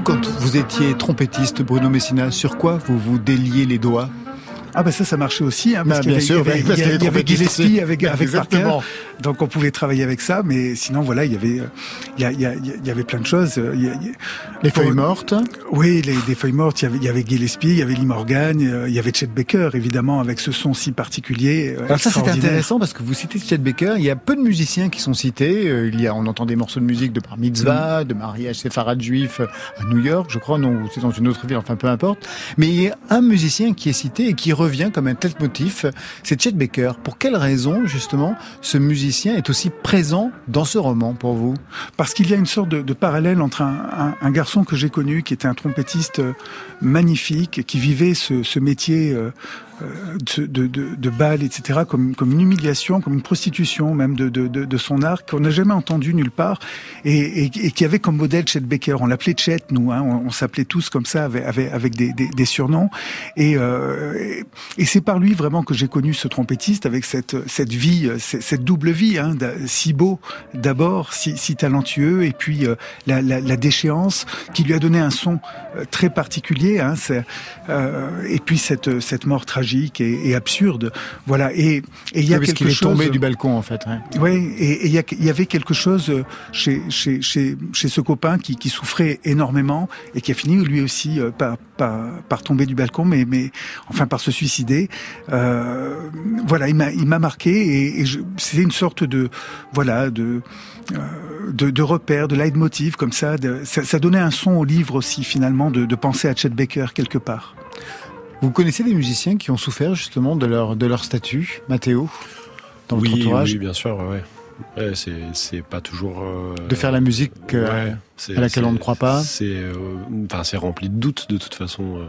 Quand vous étiez trompettiste, Bruno Messina, sur quoi vous vous déliez les doigts? Ah ben ça, ça marchait aussi, hein, parce Bah, qu'il y bien avait, sûr, il y avait, il y avait Gillespie avec, avec Parker, donc on pouvait travailler avec ça, mais sinon voilà, il y avait, euh, il y, a- il avait plein de choses. euh, il y a- Les feuilles mortes. Oui, les, des feuilles mortes. Il y avait, il y avait Gillespie, il y avait Lee Morgan, euh, il y avait Chet Baker, évidemment, avec ce son si particulier. euh, Alors ça c'est intéressant parce que vous citez Chet Baker, il y a peu de musiciens qui sont cités. Euh, Il y a, on entend des morceaux de musique de bar mitzvah, de mariage séfarade juif euh, à New York, je crois, non, ou c'est dans une autre ville, enfin peu importe. Mais il y a un musicien qui est cité et qui revient comme un tel motif, c'est Chet Baker. Pour quelle raison justement ce musicien est aussi présent dans ce roman pour vous? Parce qu'il y a une sorte de, parallèle entre un, garçon que j'ai connu, qui était un trompettiste euh, magnifique, qui vivait ce, métier euh, de, de, de, de etc., comme, comme une humiliation, comme une prostitution même de, de, de, son art, qu'on n'a jamais entendu nulle part, et, et, et qui avait comme modèle Chet Baker. On l'appelait Chet, nous, hein, on, s'appelait tous comme ça, avec, avec, avec des, des, surnoms. Et, euh, et, c'est par lui vraiment que j'ai connu ce trompettiste, avec cette, cette vie, euh, cette, double vie, hein, si beau d'abord, si, si talentueux, et puis euh, la, la, la déchéance qui lui a donné un son euh, très particulier. Hein, euh, et puis cette, cette mort tragique et, et absurde. Voilà. Et il y a Oui, quelque qu'il est chose. tombé du balcon en fait. ouais. Oui, et et il y, avait quelque chose euh, chez, chez, chez, chez ce copain qui, qui souffrait énormément et qui a fini lui aussi euh, par, par, par tomber du balcon, mais, mais enfin par se suicider. Euh, voilà, il m'a il m'a marqué et, et c'est une sorte de voilà de euh, de, de repère, de leitmotiv comme ça, de- ça. Ça donnait un son au livre aussi finalement de, de penser à Chet Baker quelque part. Vous connaissez des musiciens qui ont souffert justement de leur de leur statut, Mathéo, dans votre entourage, oui, bien sûr, ouais, c'est c'est pas toujours euh, de faire la musique euh, ouais, à laquelle on ne croit pas. C'est euh, enfin c'est rempli de doutes de toute façon.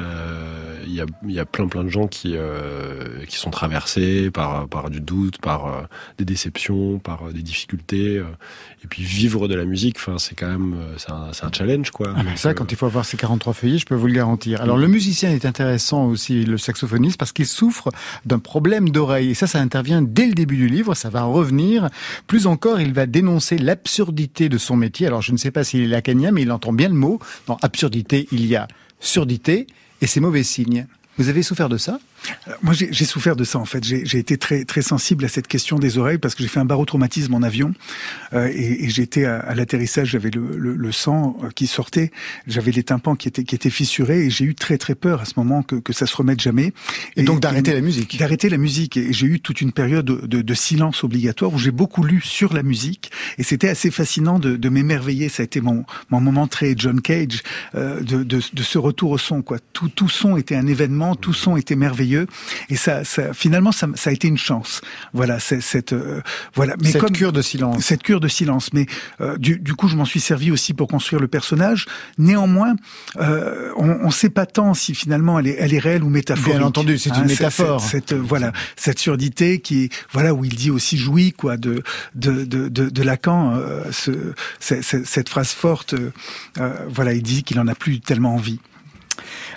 Euh, Il y, a, il y a plein plein de gens qui euh, qui sont traversés par par du doute, par euh, des déceptions, par des difficultés. et puis vivre de la musique, c'est quand même c'est un, challenge quoi. Ah ben ça, quand il faut avoir ces 43 feuillets, je peux vous le garantir. Alors le musicien est intéressant aussi, le saxophoniste, parce qu'il souffre d'un problème d'oreille. Et ça, ça intervient dès le début du livre, ça va revenir. Plus encore, il va dénoncer l'absurdité de son métier. Alors je ne sais pas s'il est lacanien, mais il entend bien le mot. Dans absurdité, il y a surdité, et c'est mauvais signe. Vous avez souffert de ça? Euh, Moi, j'ai souffert de ça en fait. J'ai été très très sensible à cette question des oreilles parce que j'ai fait un barotraumatisme en avion euh, et, et j'étais à, à l'atterrissage, j'avais le, le, le sang euh, qui sortait, j'avais les tympans qui étaient qui étaient fissurés et j'ai eu très très peur à ce moment que, que ça se remette jamais. Et donc d'arrêter la musique. D'arrêter la musique et j'ai eu toute une période de, de, de silence obligatoire où j'ai beaucoup lu sur la musique et c'était assez fascinant de, de m'émerveiller. Ça a été mon mon moment très John Cage euh, de, de de ce retour au son quoi. Tout tout son était un événement, tout son était merveilleux et ça, ça finalement ça, ça a été une chance. Voilà, cette euh, voilà. Mais Cette comme cure de silence. cette cure de silence. Mais euh, du, du coup, je m'en suis servi aussi pour construire le personnage. Néanmoins, euh, on ne sait pas tant si finalement elle est, elle est réelle ou métaphorique. Bien entendu, c'est une Hein, métaphore. Cette, cette, voilà, cette surdité qui est voilà où il dit aussi jouit quoi de de de de, de Lacan. ce, ce- ce- cette phrase forte. voilà, il dit qu'il en a plus tellement envie.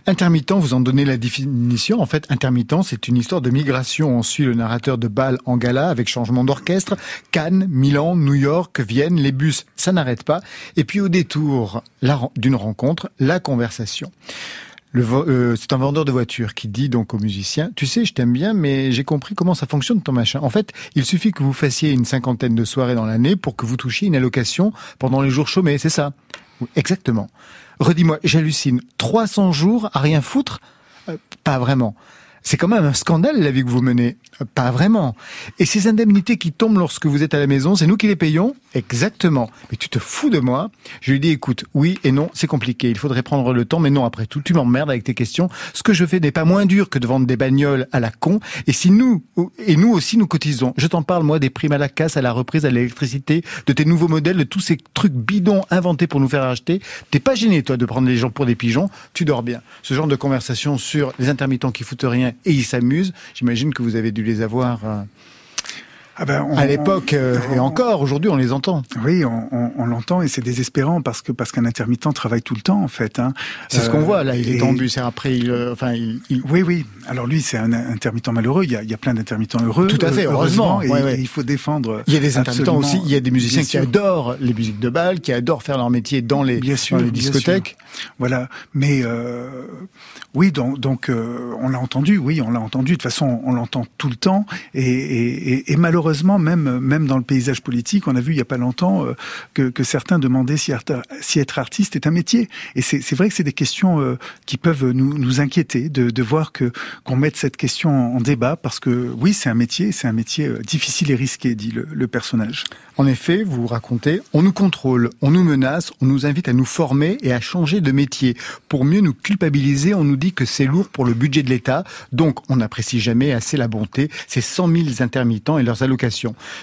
Intermittent, vous en donnez la définition. En fait, intermittent, c'est une histoire de migration. On suit le narrateur de Bâle en gala avec changement d'orchestre. Cannes, Milan, New York, Vienne, les bus, ça n'arrête pas. Et puis au détour d'une rencontre, la conversation. Euh, c'est un vendeur de voitures qui dit donc au musicien, tu sais, je t'aime bien, mais j'ai compris comment ça fonctionne ton machin. En fait, il suffit que vous fassiez une cinquantaine de soirées dans l'année pour que vous touchiez une allocation pendant les jours chômés, c'est ça Exactement. Redis-moi, j'hallucine. 300 jours à rien foutre Euh, Pas vraiment. C'est quand même un scandale la vie que vous menez. Euh, Pas vraiment. Et ces indemnités qui tombent lorsque vous êtes à la maison, c'est nous qui les payons Exactement. Mais tu te fous de moi Je lui dis, écoute, oui et non, c'est compliqué. Il faudrait prendre le temps, mais non, après tout, tu m'emmerdes avec tes questions. Ce que je fais n'est pas moins dur que de vendre des bagnoles à la con. Et si nous, et nous aussi, nous cotisons. Je t'en parle, moi, des primes à la casse, à la reprise, à l'électricité, de tes nouveaux modèles, de tous ces trucs bidons inventés pour nous faire acheter. T'es pas gêné, toi, de prendre les gens pour des pigeons. Tu dors bien. Ce genre de conversation sur les intermittents qui foutent rien et ils s'amusent, j'imagine que vous avez dû les avoir. euh, Ah ben, on- À l'époque euh, et encore, aujourd'hui, on les entend. Oui, on, on- on l'entend et c'est désespérant parce que parce qu'un intermittent travaille tout le temps en fait. Hein. C'est ce Euh, qu'on voit là. Il est en bus. et Après, il, euh, enfin, il, il- Oui, oui. Alors lui, c'est un intermittent malheureux. Il y a, il y a plein d'intermittents heureux. Tout à fait, euh, heureusement. Et, Ouais, ouais. et il faut défendre. il y a des intermittents aussi. Il y a des musiciens qui adorent les musiques de bal, qui adorent faire leur métier dans les, Bien sûr, dans les bien discothèques. Voilà. Mais euh, oui, donc, donc euh, on l'a entendu. Oui, on l'a entendu. De toute façon, on l'entend tout le temps. Et, et malheureusement, même même dans le paysage politique, on a vu il y a pas longtemps euh, que, que certains demandaient si, art- si être artiste est un métier. Et c'est vrai que c'est des questions euh, qui peuvent nous, nous inquiéter de, de voir que qu'on mette cette question en débat parce que oui, c'est un métier, c'est un métier euh, difficile et risqué, dit le, le personnage. En effet, vous racontez, on nous contrôle, on nous menace, on nous invite à nous former et à changer de métier. Pour mieux nous culpabiliser, on nous dit que c'est lourd pour le budget de l'État, donc on n'apprécie jamais assez la bonté, ces 100 000 intermittents et leurs allocations.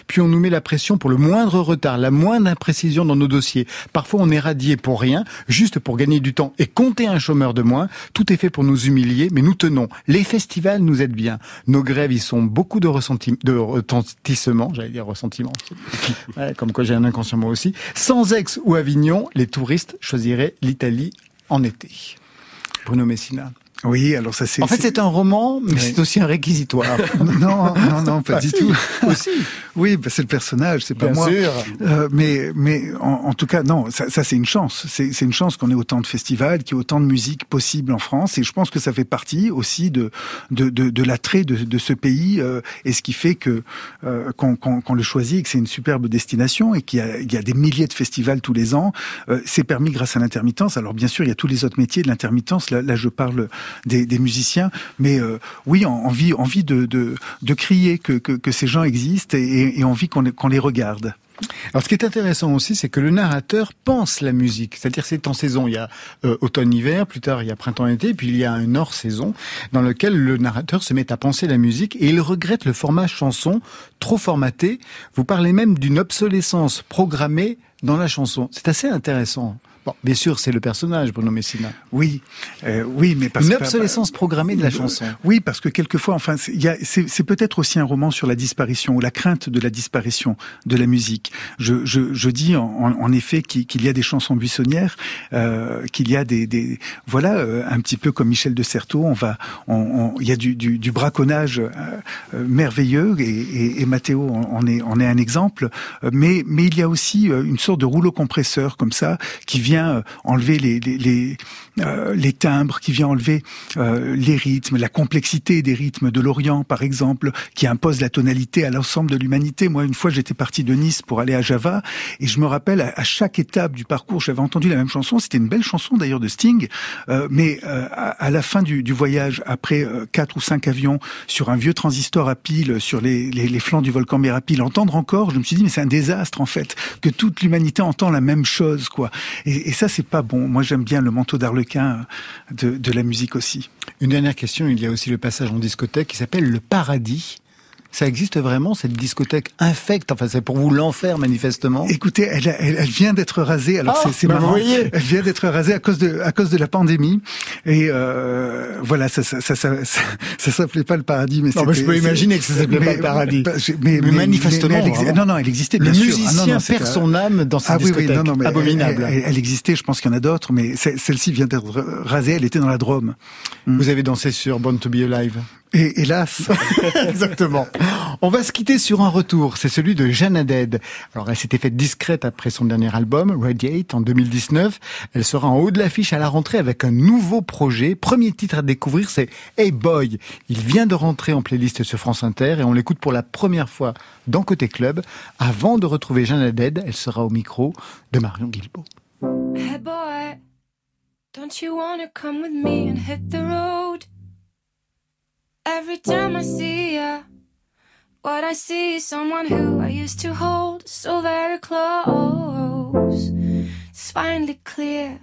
Puis on nous met la pression pour le moindre retard, la moindre imprécision dans nos dossiers. Parfois on est radié pour rien, juste pour gagner du temps et compter un chômeur de moins. Tout est fait pour nous humilier, mais nous tenons. Les festivals nous aident bien. Nos grèves, ils sont beaucoup de, ressenti- de retentissement, j'allais dire ressentiment. Ouais, comme quoi j'ai un inconscient moi aussi. Sans Aix ou Avignon, les touristes choisiraient l'Italie en été. Bruno Messina. Oui, alors ça c'est. En fait, c'est un roman, mais Oui. c'est aussi un réquisitoire. non, non, non, pas Ah, du si, tout. Aussi. Oui, bah, c'est le personnage, c'est pas Bien moi. sûr. Euh, mais, mais en, en tout cas, non, ça, ça c'est une chance. C'est c'est une chance qu'on ait autant de festivals, qu'il y ait autant de musique possible en France. Et je pense que ça fait partie aussi de de, de, de l'attrait de, de ce pays euh, et ce qui fait que euh, qu'on qu'on- qu'on le choisit et que c'est une superbe destination et qu'il y a, il y a des milliers de festivals tous les ans. Euh, c'est permis grâce à l'intermittence. Alors bien sûr, il y a tous les autres métiers de l'intermittence. Là, là, je parle des, musiciens, mais euh, oui, en- envie, envie de, de, crier que, que, ces gens existent et, envie qu'on les regarde. Alors, ce qui est intéressant aussi, c'est que le narrateur pense la musique. C'est-à-dire, c'est en saison. Il y a euh, automne-hiver, plus tard, il y a printemps-été, puis il y a un hors-saison dans lequel le narrateur se met à penser la musique et il regrette le format chanson trop formaté. Vous parlez même d'une obsolescence programmée dans la chanson. C'est assez intéressant. Bon, bien sûr, c'est le personnage, Bruno Messina. Oui, euh, oui, mais parce Une que obsolescence programmée de la chanson. Oui, parce que quelquefois, enfin, c'est peut-être aussi un roman sur la disparition ou la crainte de la disparition de la musique. Je, je, je dis en, en- effet qu'il y a des chansons buissonnières, euh, qu'il y a des, des voilà, euh, un petit peu comme Michel de Certeau, on va, on, on- il y a du, du, du braconnage euh, euh, merveilleux et, et, et Mathéo en est, en est un exemple. Euh, Mais, mais il y a aussi une sorte de rouleau compresseur comme ça qui vient euh, enlever les, euh, les timbres, qui vient enlever euh, les rythmes, la complexité des rythmes de l'Orient, par exemple, qui impose la tonalité à l'ensemble de l'humanité. Moi, une fois, j'étais parti de Nice pour aller à Java, et je me rappelle, à, chaque étape du parcours, j'avais entendu la même chanson. C'était une belle chanson d'ailleurs de Sting, euh, mais euh, à, à la fin du, du voyage, après euh, quatre ou cinq avions sur un vieux transistor à pile sur les, les, flancs du volcan Mérapile, entendre encore, je me suis dit, mais c'est un désastre en fait, que toute l'humanité entend la même chose, quoi. Et, et ça, c'est pas bon. Moi, j'aime bien le manteau d'Arlequin euh, de, de la musique aussi. Une dernière question, il y a aussi le passage en discothèque qui s'appelle le paradis. Ça existe vraiment, cette discothèque infecte Enfin, c'est pour vous l'enfer, manifestement. Écoutez, elle, elle, elle vient d'être rasée. Alors Ah, c'est- bah, marrant. Elle vient d'être rasée à cause de à cause de la pandémie. Et euh, voilà, ça ça ça ça, ça, s'appelait pas le paradis, mais Non, mais je peux imaginer que ça s'appelait mais- pas le paradis. bah, j'ai- mais, Mais manifestement, elle exi- non, non, elle existait. Le bien sûr. musicien Ah, non, non, perd son âme dans cette ah oui, discothèque. oui, non, non, mais Abominable. Elle, elle- existait. Je pense qu'il y en a d'autres, mais celle-ci vient d'être rasée. Elle était dans la Drôme. Vous avez dansé sur Born to be Alive? Et hélas, Exactement. On va se quitter sur un retour. C'est celui de Jeanne Haddad. Alors, elle s'était faite discrète après son dernier album, Radiate, en 2019. Elle sera en haut de l'affiche à la rentrée avec un nouveau projet. Premier titre à découvrir, c'est Hey Boy. Il vient de rentrer en playlist sur France Inter et on l'écoute pour la première fois dans Côté Club. Avant de retrouver Jeanne Haddad, elle sera au micro de Marion Guilbault. Hey boy, don't you wanna come with me and hit the road? Every time I see ya, what I see is someone who I used to hold so very close. It's finally clear.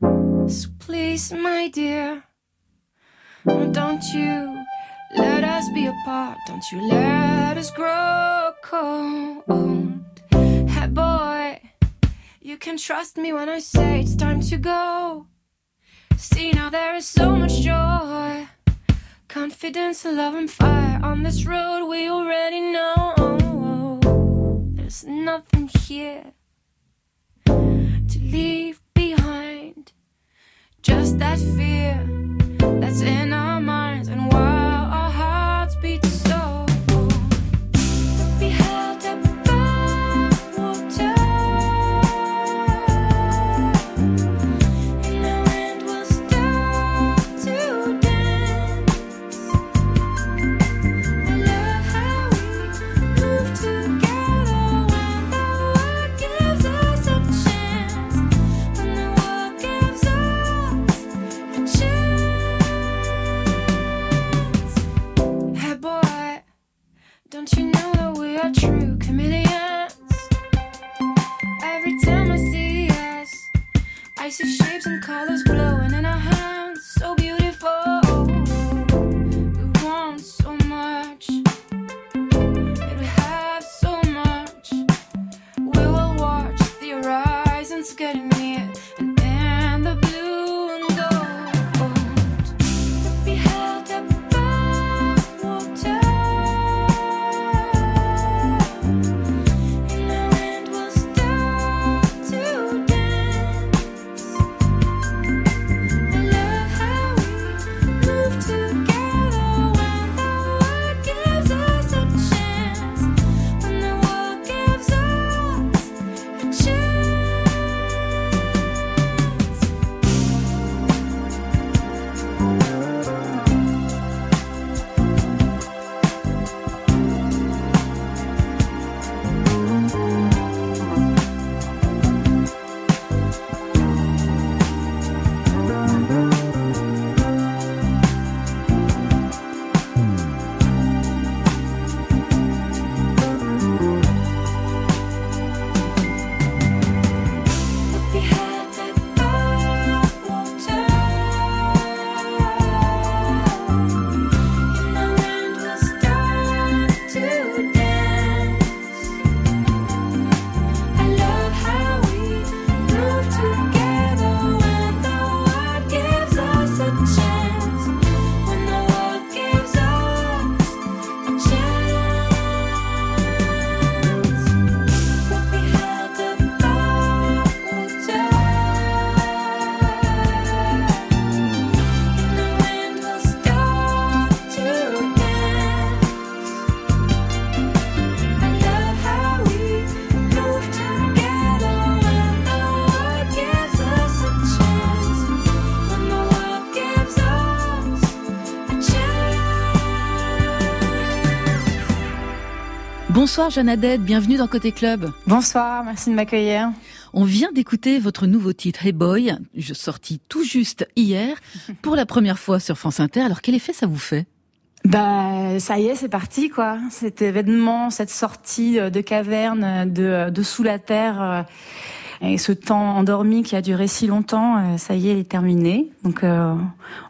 So please, my dear, don't you let us be apart. Don't you let us grow cold. Hey boy. You can trust me when I say it's time to go. See, now there is so much joy Confidence, love, and fire on this road we already know. There's nothing here to leave behind. Just that fear that's in our true committed Bonsoir Jeannadette, bienvenue dans Côté Club. Bonsoir, merci de m'accueillir. On vient d'écouter votre nouveau titre Hey Boy, je- sorti tout juste hier, pour la première fois sur France Inter. Alors quel effet ça vous fait? Bah, ça y est, c'est parti, quoi. Cet événement, cette sortie euh, de caverne, de, de sous la terre, euh, et ce temps endormi qui a duré si longtemps, euh, ça y est, il est terminé. Donc, euh,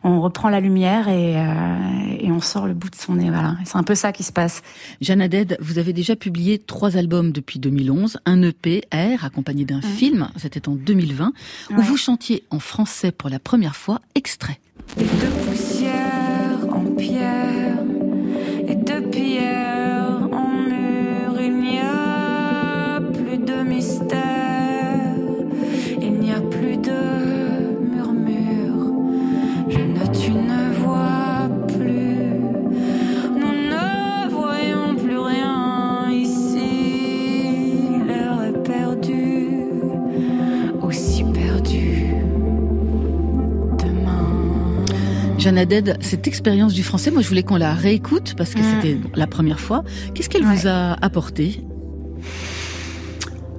on reprend la lumière et, euh, et on sort le bout de son nez, voilà. C'est un peu ça qui se passe. Jeannadette, vous avez déjà publié trois albums depuis 2011, un EP R accompagné d'un film, c'était en 2020, où Ouais. vous chantiez en français pour la première fois, extrait. Et de poussière en pierre, Jeannadette, cette expérience du français, moi je voulais qu'on la réécoute parce que Mm. c'était la première fois. Qu'est-ce qu'elle vous a apporté?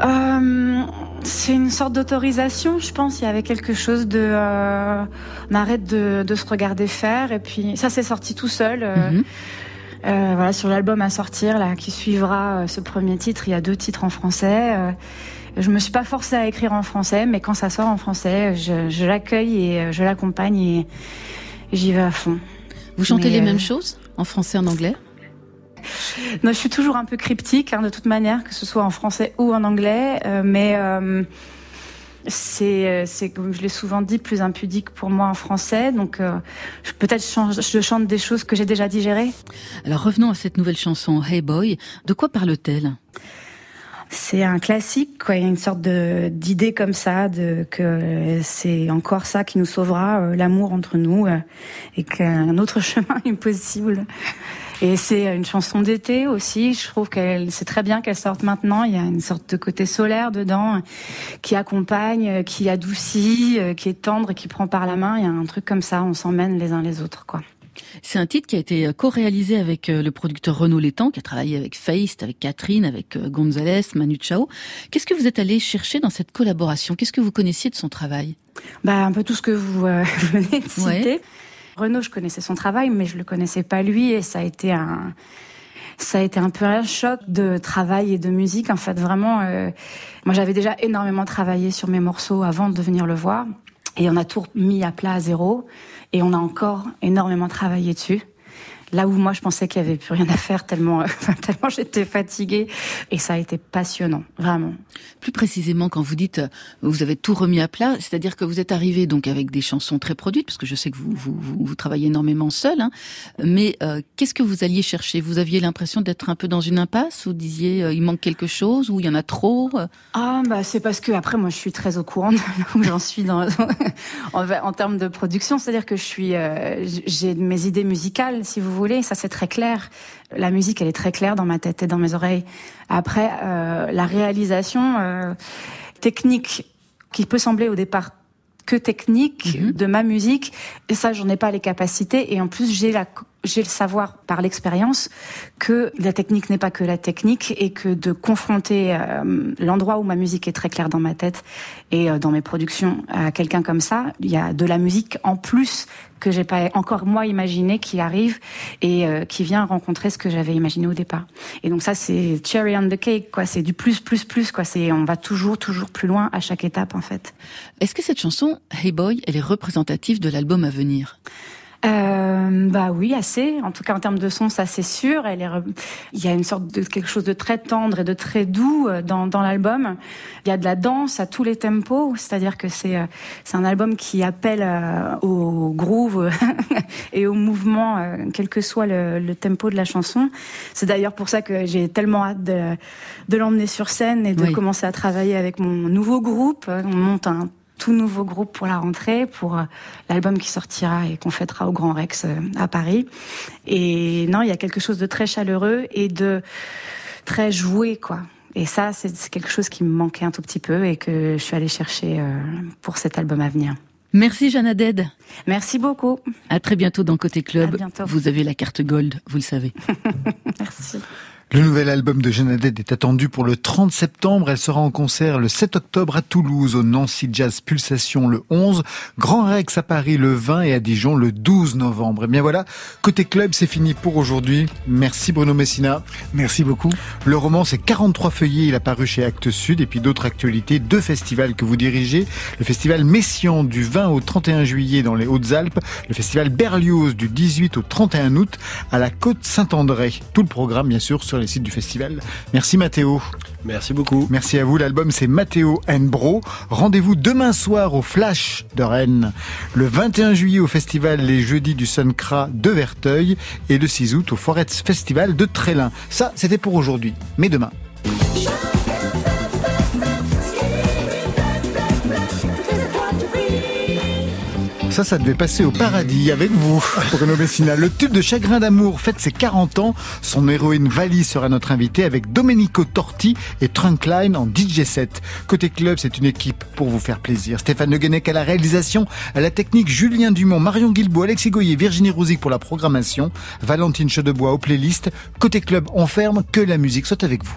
Euh, c'est une sorte d'autorisation, je pense. Il y avait quelque chose de, euh, on arrête de, de se regarder faire, et puis ça s'est sorti tout seul. euh, Mhm. voilà, sur l'album à sortir là, qui suivra ce premier titre, il y a deux titres en français. je me suis pas forcée à écrire en français, mais quand ça sort en français, je, je l'accueille et je l'accompagne et j'y vais à fond. Vous chantez Mais, les euh, mêmes choses en français et en anglais? Non, je suis toujours un peu cryptique, hein, de toute manière, que ce soit en français ou en anglais. euh, mais euh, C'est, c'est comme je l'ai souvent dit, plus impudique pour moi en français. Donc euh, je- peut-être change- je chante des choses que j'ai déjà digérées. Alors revenons à cette nouvelle chanson Hey Boy. De quoi parle-t-elle? C'est un classique, quoi. Il y a une sorte de d'idée comme ça, de que c'est encore ça qui nous sauvera, euh, l'amour entre nous, euh, et qu'un autre chemin est possible. Et c'est une chanson d'été aussi. Je trouve qu'elle, c'est très bien qu'elle sorte maintenant. Il y a une sorte de côté solaire dedans, qui accompagne, euh, qui adoucit, euh, qui est tendre qui prend par la main. Il y a un truc comme ça. On s'emmène les uns les autres, quoi. C'est un titre qui a été co-réalisé avec euh, le producteur Renaud Létang, qui a travaillé avec Feist, avec Catherine, avec euh, Gonzalez, Manu Chao. Qu'est-ce que vous êtes allé chercher dans cette collaboration? Qu'est-ce que vous connaissiez de son travail? Bah, un peu tout ce que vous euh, venez de citer. Ouais. Renaud, je connaissais son travail, mais je le connaissais pas lui, et ça a été un, ça a été un peu un choc de travail et de musique. En fait, vraiment, euh, moi, j'avais déjà énormément travaillé sur mes morceaux avant de venir le voir, et on a tout mis à plat à zéro, et on a encore énormément travaillé dessus. Là où moi je pensais qu'il y avait plus rien à faire tellement euh, tellement j'étais fatiguée. Et ça a été passionnant vraiment. Plus précisément, quand vous dites euh, vous avez tout remis à plat, c'est-à-dire que vous êtes arrivé donc avec des chansons très produites, parce que je sais que vous vous, vous, vous travaillez énormément seul. Hein, mais euh, qu'est-ce que vous alliez chercher? Vous aviez l'impression d'être un peu dans une impasse? Vous disiez euh, il manque quelque chose ou il y en a trop Ah bah c'est parce que après moi je suis très au courant de où j'en suis dans en, en termes de production, c'est-à-dire que je suis euh, j'ai mes idées musicales si vous voulez, ça c'est très clair. La musique elle est très claire dans ma tête et dans mes oreilles. Après euh, la réalisation euh, technique qui peut sembler au départ que technique de ma musique et ça j'en ai pas les capacités et en plus j'ai la j'ai le savoir par l'expérience que la technique n'est pas que la technique et que de confronter euh, l'endroit où ma musique est très claire dans ma tête et euh, dans mes productions à quelqu'un comme ça, il y a de la musique en plus que j'ai pas encore moi imaginé qui arrive et euh, qui vient rencontrer ce que j'avais imaginé au départ. Et donc ça c'est cherry on the cake quoi, c'est du plus plus plus quoi, c'est on va toujours toujours plus loin à chaque étape en fait. Est-ce que cette chanson Hey Boy, elle est représentative de l'album à venir? Euh, bah oui, assez. En tout cas, en termes de son, ça c'est sûr. Elle est, re- il y a une sorte de quelque chose de très tendre et de très doux euh, dans, dans l'album. Il y a de la danse à tous les tempos, c'est-à-dire que c'est euh, c'est un album qui appelle au groove et au mouvement, quel que soit le, le tempo de la chanson. C'est d'ailleurs pour ça que j'ai tellement hâte de, de l'emmener sur scène et de Oui. commencer à travailler avec mon nouveau groupe. On monte un tout nouveau groupe pour la rentrée, pour euh, l'album qui sortira et qu'on fêtera au Grand Rex euh, à Paris. Et non, il y a quelque chose de très chaleureux et de très joué, quoi. Et ça, c'est quelque chose qui me manquait un tout petit peu et que je suis allée chercher euh, pour cet album à venir. Merci Jeanne Haddad. Merci beaucoup. À très bientôt dans Côté Club. Vous avez la carte Gold, vous le savez. Merci. Le nouvel album de Jeanne Haddad est attendu pour le 30 septembre. Elle sera en concert le 7 octobre à Toulouse, au Nancy Jazz Pulsation le 11, Grand Rex à Paris le 20 et à Dijon le 12 novembre. Et bien voilà, côté club, c'est fini pour aujourd'hui. Merci Bruno Messina. Merci beaucoup. Le roman, c'est 43 feuillets. Il a paru chez Actes Sud. Et puis d'autres actualités, deux festivals que vous dirigez. Le festival Messian du 20 au 31 juillet dans les Hautes-Alpes. Le festival Berlioz du 18 au 31 août à la côte Saint-André. Tout le programme, bien sûr, sur les sites du festival. Merci Mathéo. Merci beaucoup. Merci à vous. L'album, c'est Mathéo Bro. Rendez-vous demain soir au Flash de Rennes. Le 21 juillet au festival Les Jeudis du Suncra de Verteuil. Et le 6 août au Forets Festival de Trélin. Ça, c'était pour aujourd'hui. Mais demain. Ça, ça devait passer au paradis avec vous, Bruno Messina. Le tube de Chagrin d'amour fête ses 40 ans. Son héroïne Vali sera notre invitée avec Domenico Torti et Trunkline en DJ set. Côté club, c'est une équipe pour vous faire plaisir. Stéphane Le à la réalisation, à la technique Julien Dumont, Marion Guilbault, Alexis Goyer, Virginie Rouzic pour la programmation, Valentine Chedebois aux playlists. Côté club, on ferme, que la musique soit avec vous.